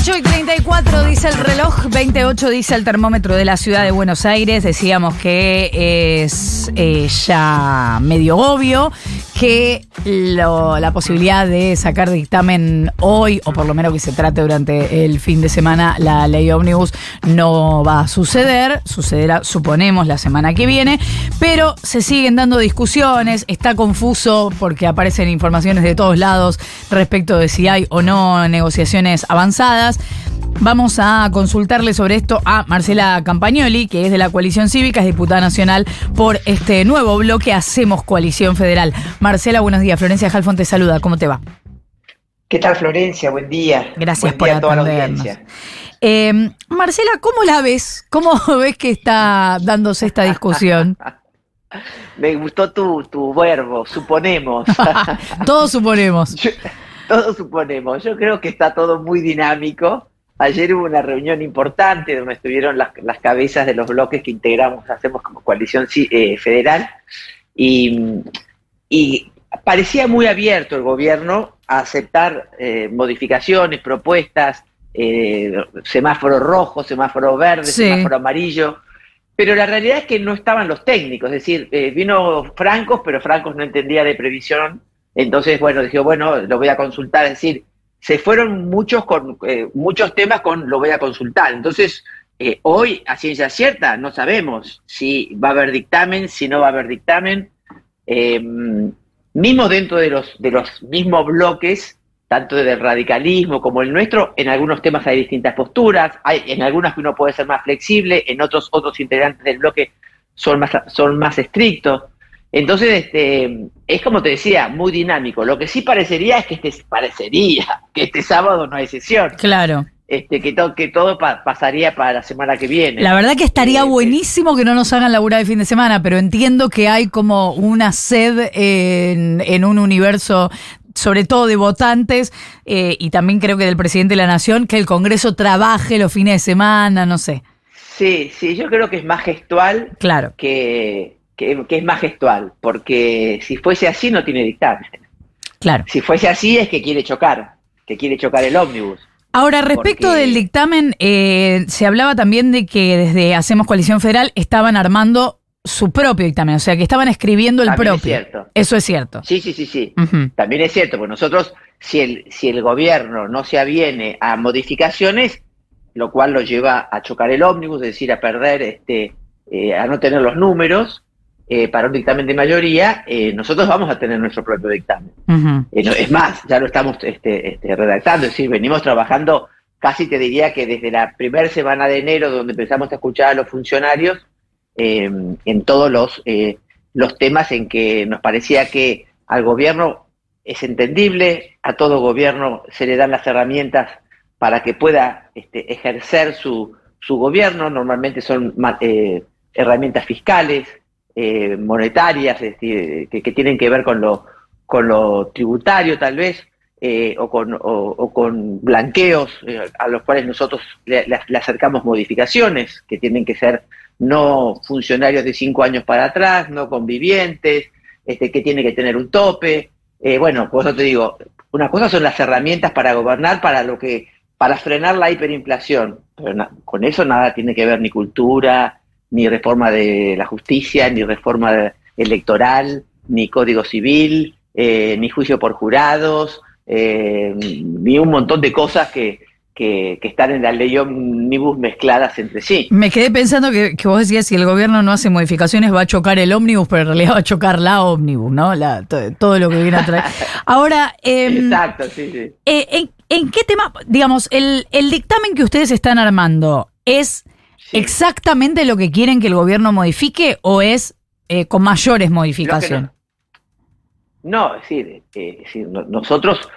8 y 34 dice el reloj, 28 dice el termómetro de la ciudad de Buenos Aires. Decíamos que es eh, ya medio obvio que la posibilidad de sacar dictamen hoy, o por lo menos que se trate durante el fin de semana, la ley ómnibus no va a suceder. Sucederá, suponemos, la semana que viene. Pero se siguen dando discusiones. Está confuso porque aparecen informaciones de todos lados respecto de si hay o no negociaciones avanzadas. Vamos a consultarle sobre esto a Marcela Campagnoli, que es de la coalición cívica, es diputada nacional por este nuevo bloque Hacemos Coalición Federal. Marcela, buenos días. Florencia Jalfón te saluda. ¿Cómo te va? ¿Qué tal, Florencia? Buen día. Gracias Buen por día a toda la audiencia. Eh, Marcela, ¿cómo la ves? ¿Cómo ves que está dándose esta discusión? Me gustó tu, tu verbo, suponemos. Todos suponemos. Yo- todos suponemos. Yo creo que está todo muy dinámico. Ayer hubo una reunión importante donde estuvieron las, las cabezas de los bloques que integramos, hacemos como coalición ci- eh, federal, y, y parecía muy abierto el gobierno a aceptar eh, modificaciones, propuestas, eh, semáforo rojo, semáforo verde, Sí. semáforo amarillo, pero la realidad es que no estaban los técnicos, es decir, eh, vino Francos, pero Francos no entendía de previsión, entonces, bueno, dije, bueno, lo voy a consultar, es decir, se fueron muchos, con, eh, muchos temas con lo voy a consultar, entonces, eh, hoy, a ciencia cierta, no sabemos si va a haber dictamen, si no va a haber dictamen, eh, mismo dentro de los, de los mismos bloques, tanto del radicalismo como el nuestro, en algunos temas hay distintas posturas, hay en algunas que uno puede ser más flexible, en otros otros integrantes del bloque son más, son más estrictos. Entonces, este, es como te decía, muy dinámico. Lo que sí parecería es que este, parecería que este sábado no hay sesión, Claro. este, que, to- que todo pa- pasaría para la semana que viene. La verdad que estaría Eh, buenísimo que no nos hagan laburar de fin de semana, pero entiendo que hay como una sed en, en un universo, sobre todo de votantes, eh, y también creo que del presidente de la Nación, que el Congreso trabaje los fines de semana, no sé. Sí, sí, yo creo que es más gestual Claro. que, que, que es más gestual, porque si fuese así no tiene dictamen. Claro. Si fuese así es que quiere chocar, que quiere chocar el ómnibus. Ahora, respecto Porque- del dictamen, eh, se hablaba también de que desde Hacemos Coalición Federal estaban armando su propio dictamen, o sea, que estaban escribiendo el También es propio. cierto. Eso es cierto. Sí, sí, sí, sí. También es cierto, pues nosotros, si el, si el gobierno no se aviene a modificaciones, lo cual lo lleva a chocar el ómnibus, es decir, a perder, este, eh, a no tener los números eh, para un dictamen de mayoría, eh, nosotros vamos a tener nuestro propio dictamen. Eh, no, es más, ya lo estamos este, este, redactando, es decir, venimos trabajando casi te diría que desde la primera semana de enero, donde empezamos a escuchar a los funcionarios, eh, en todos los, eh, los temas en que nos parecía que al gobierno es entendible, a todo gobierno se le dan las herramientas para que pueda este, ejercer su, su gobierno, normalmente son herramientas fiscales, eh, monetarias, decir, que, que tienen que ver con lo, con lo tributario tal vez, eh, o, con, o, con blanqueos eh, a los cuales nosotros le, acercamos modificaciones, que tienen que ser no funcionarios de cinco años para atrás, no convivientes, este, que tiene que tener un tope. Eh, bueno, por eso te digo, una cosa son las herramientas para gobernar, para lo que, para frenar la hiperinflación, pero con eso nada tiene que ver ni cultura, ni reforma de la justicia, ni reforma electoral, ni código civil, eh, ni juicio por jurados, eh, ni un montón de cosas que, que, que están en la ley omnibus mezcladas entre sí. Me quedé pensando que, que vos decías si el gobierno no hace modificaciones va a chocar el ómnibus, pero en realidad va a chocar la ómnibus, ¿no? La- to- todo lo que viene a traer. Ahora, em, Exacto, sí, sí. eh, ¿en, en qué tema, digamos, el, el dictamen que ustedes están armando es Sí. exactamente lo que quieren que el gobierno modifique o es eh, con mayores modificaciones? No, es decir, eh, es decir, no- nosotros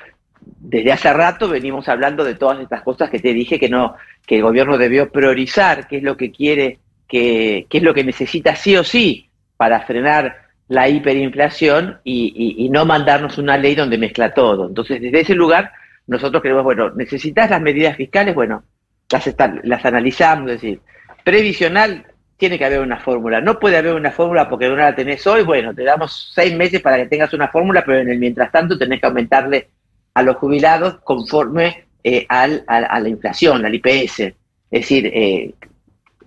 desde hace rato venimos hablando de todas estas cosas que te dije que no, que el gobierno debió priorizar, qué es lo que quiere, que, qué es lo que necesita sí o sí para frenar la hiperinflación y, y- y no mandarnos una ley donde mezcla todo. Entonces, desde ese lugar, nosotros queremos, bueno, necesitas las medidas fiscales, bueno, las, está- las analizamos, es decir, previsional, tiene que haber una fórmula. No puede haber una fórmula porque no la tenés hoy, bueno, te damos seis meses para que tengas una fórmula, pero en el mientras tanto tenés que aumentarle a los jubilados conforme eh, al, a, la inflación, al IPS. Es decir, eh,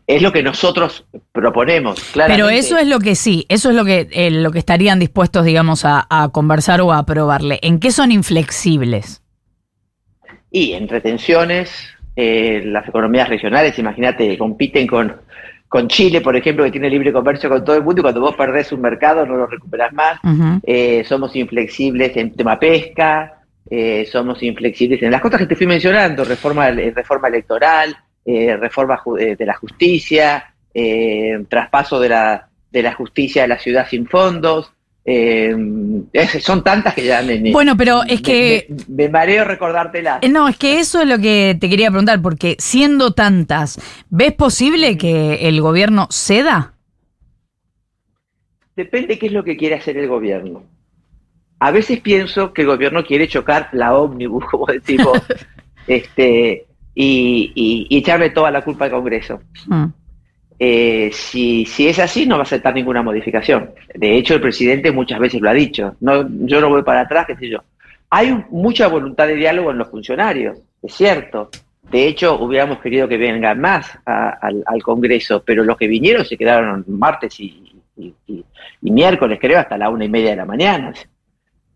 es lo que nosotros proponemos. Pero eso es lo que sí, eso es lo que, eh, lo que estarían dispuestos, digamos, a, conversar o a aprobarle. ¿En qué son inflexibles? Y en retenciones, las economías regionales, imagínate, compiten con, con Chile, por ejemplo, que tiene libre comercio con todo el mundo y cuando vos perdés un mercado no lo recuperás más. somos inflexibles en tema pesca, eh, somos inflexibles en las cosas que te fui mencionando, reforma, eh, reforma electoral, eh, reforma de la justicia, traspaso de la, de la justicia a la ciudad sin fondos. Son tantas que ya me, bueno pero es que me, mareo recordártelas no es que eso es lo que te quería preguntar porque siendo tantas ves posible que el gobierno ceda depende qué es lo que quiere hacer el gobierno a veces pienso que el gobierno quiere chocar la ómnibus, como decimos, este, y, echarle toda la culpa al Congreso. Mm. Eh, si, es así, no va a aceptar ninguna modificación. De hecho, el presidente muchas veces lo ha dicho. No, yo no voy para atrás, qué sé yo. Hay mucha voluntad de diálogo en los funcionarios, es cierto. De hecho, hubiéramos querido que vengan más al, Congreso, pero los que vinieron se quedaron martes y, miércoles, creo, hasta la una y media de la mañana.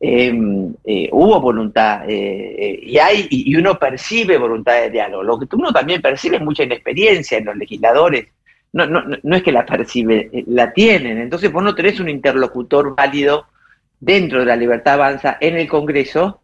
Em, eh, hubo voluntad eh, eh, y hay y uno percibe voluntad de diálogo. Lo que uno también percibe es mucha inexperiencia en los legisladores. No, no, no es que la percibe, la tienen. Entonces vos no tenés un interlocutor válido dentro de la libertad avanza en el Congreso,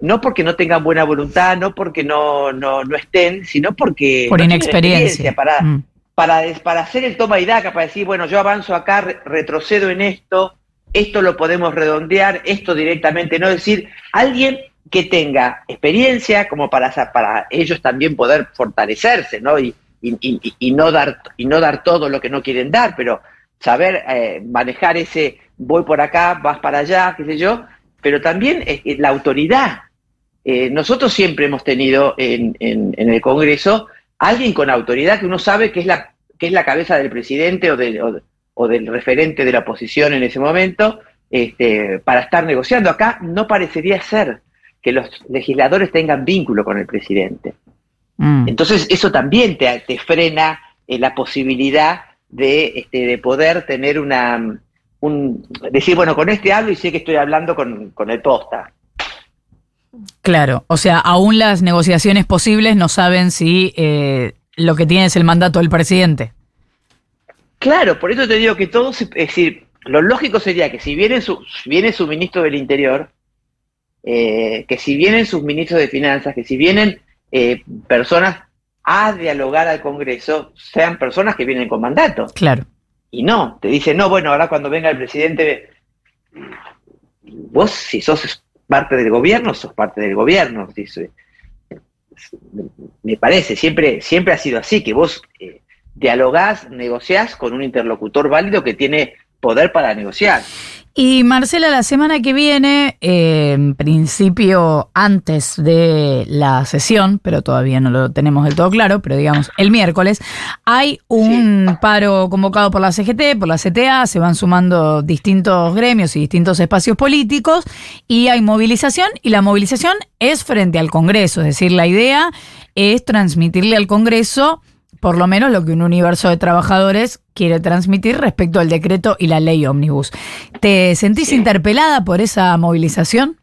no porque no tengan buena voluntad, no porque no, no, no estén, sino porque... Por inexperiencia. Para, mm. para, para hacer el toma y daca, para decir, bueno, yo avanzo acá, retrocedo en esto, esto lo podemos redondear, esto directamente, no decir, alguien que tenga experiencia como para, para ellos también poder fortalecerse, ¿no? Y, y, no dar, y no dar todo lo que no quieren dar, pero saber eh, manejar ese voy por acá, vas para allá, qué sé yo, pero también la autoridad. Eh, nosotros siempre hemos tenido en, en, el Congreso alguien con autoridad que uno sabe que es la, que es la cabeza del presidente o, de, o del referente de la oposición en ese momento este, para estar negociando. Acá no parecería ser que los legisladores tengan vínculo con el presidente. Mm. Entonces eso también te, frena eh, la posibilidad de, este, de poder tener una... Un, decir, bueno, con este hablo y sé que estoy hablando con, el posta. Claro, o sea, aún las negociaciones posibles no saben si eh, lo que tiene es el mandato del presidente. Claro, por eso te digo que todo, es decir, lo lógico sería que si viene su, viene su ministro del Interior, eh, que si vienen sus ministros de Finanzas, que si vienen eh, personas a dialogar al Congreso, sean personas que vienen con mandato. Claro. Y no, te dicen, no, bueno, ahora cuando venga el presidente, vos si sos parte del gobierno, sos parte del gobierno. Dice. Me parece, siempre, siempre ha sido así, que vos... Eh, dialogás, negociás con un interlocutor válido que tiene poder para negociar. Y Marcela, la semana que viene, en principio antes de la sesión, pero todavía no lo tenemos del todo claro, pero digamos el miércoles, hay un paro convocado por la CGT, por la CTA, se van sumando distintos gremios y distintos espacios políticos y hay movilización y la movilización es frente al Congreso, es decir, la idea es transmitirle al Congreso por lo menos lo que un universo de trabajadores quiere transmitir respecto al decreto y la ley ómnibus. ¿Te sentís interpelada por esa movilización?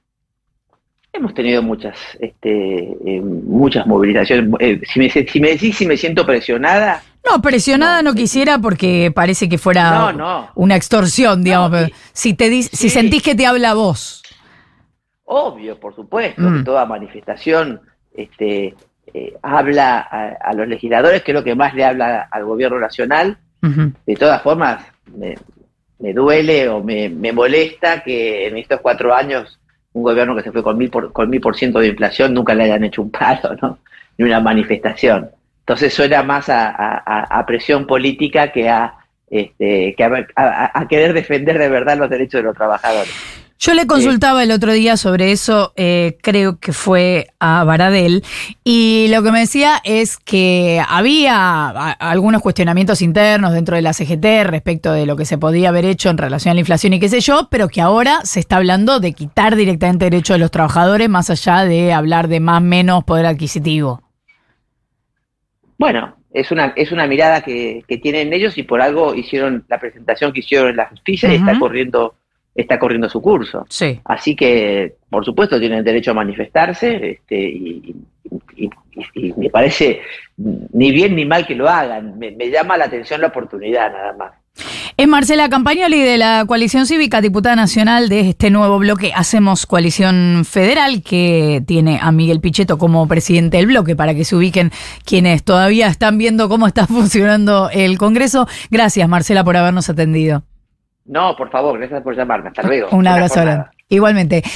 Hemos tenido muchas, este, eh, muchas movilizaciones. Eh, si, me, si, me, decís si me siento presionada. No, presionada no, quisiera porque parece que fuera una extorsión, digamos. si, te si sentís que te habla vos. Obvio, por supuesto, mm. toda manifestación este, eh, habla a, los legisladores, que es lo que más le habla al gobierno nacional. De todas formas, me, duele o me, molesta que en estos cuatro años un gobierno que se fue con mil por, con mil por ciento de inflación nunca le hayan hecho un paro, ¿no? Ni una manifestación. Entonces suena más a, presión política que a este, que a, querer defender de verdad los derechos de los trabajadores. Yo le consultaba el otro día sobre eso, eh, creo que fue a Baradel, y lo que me decía es que había algunos cuestionamientos internos dentro de la CGT respecto de lo que se podía haber hecho en relación a la inflación y qué sé yo, pero que ahora se está hablando de quitar directamente derechos de los trabajadores más allá de hablar de más menos poder adquisitivo. Bueno, es una, es una mirada que, tienen ellos y por algo hicieron la presentación que hicieron en la justicia y está corriendo, está corriendo su curso. Sí. Así que, por supuesto, tienen derecho a manifestarse este, y, me parece ni bien ni mal que lo hagan. Me, me llama la atención la oportunidad nada más. Es Marcela Campagnoli de la Coalición Cívica, diputada nacional de este nuevo bloque Hacemos Coalición Federal, que tiene a Miguel Pichetto como presidente del bloque, para que se ubiquen quienes todavía están viendo cómo está funcionando el Congreso. Gracias, Marcela, por habernos atendido. No, por favor, gracias por llamarme. Hasta luego. Un abrazo. Igualmente.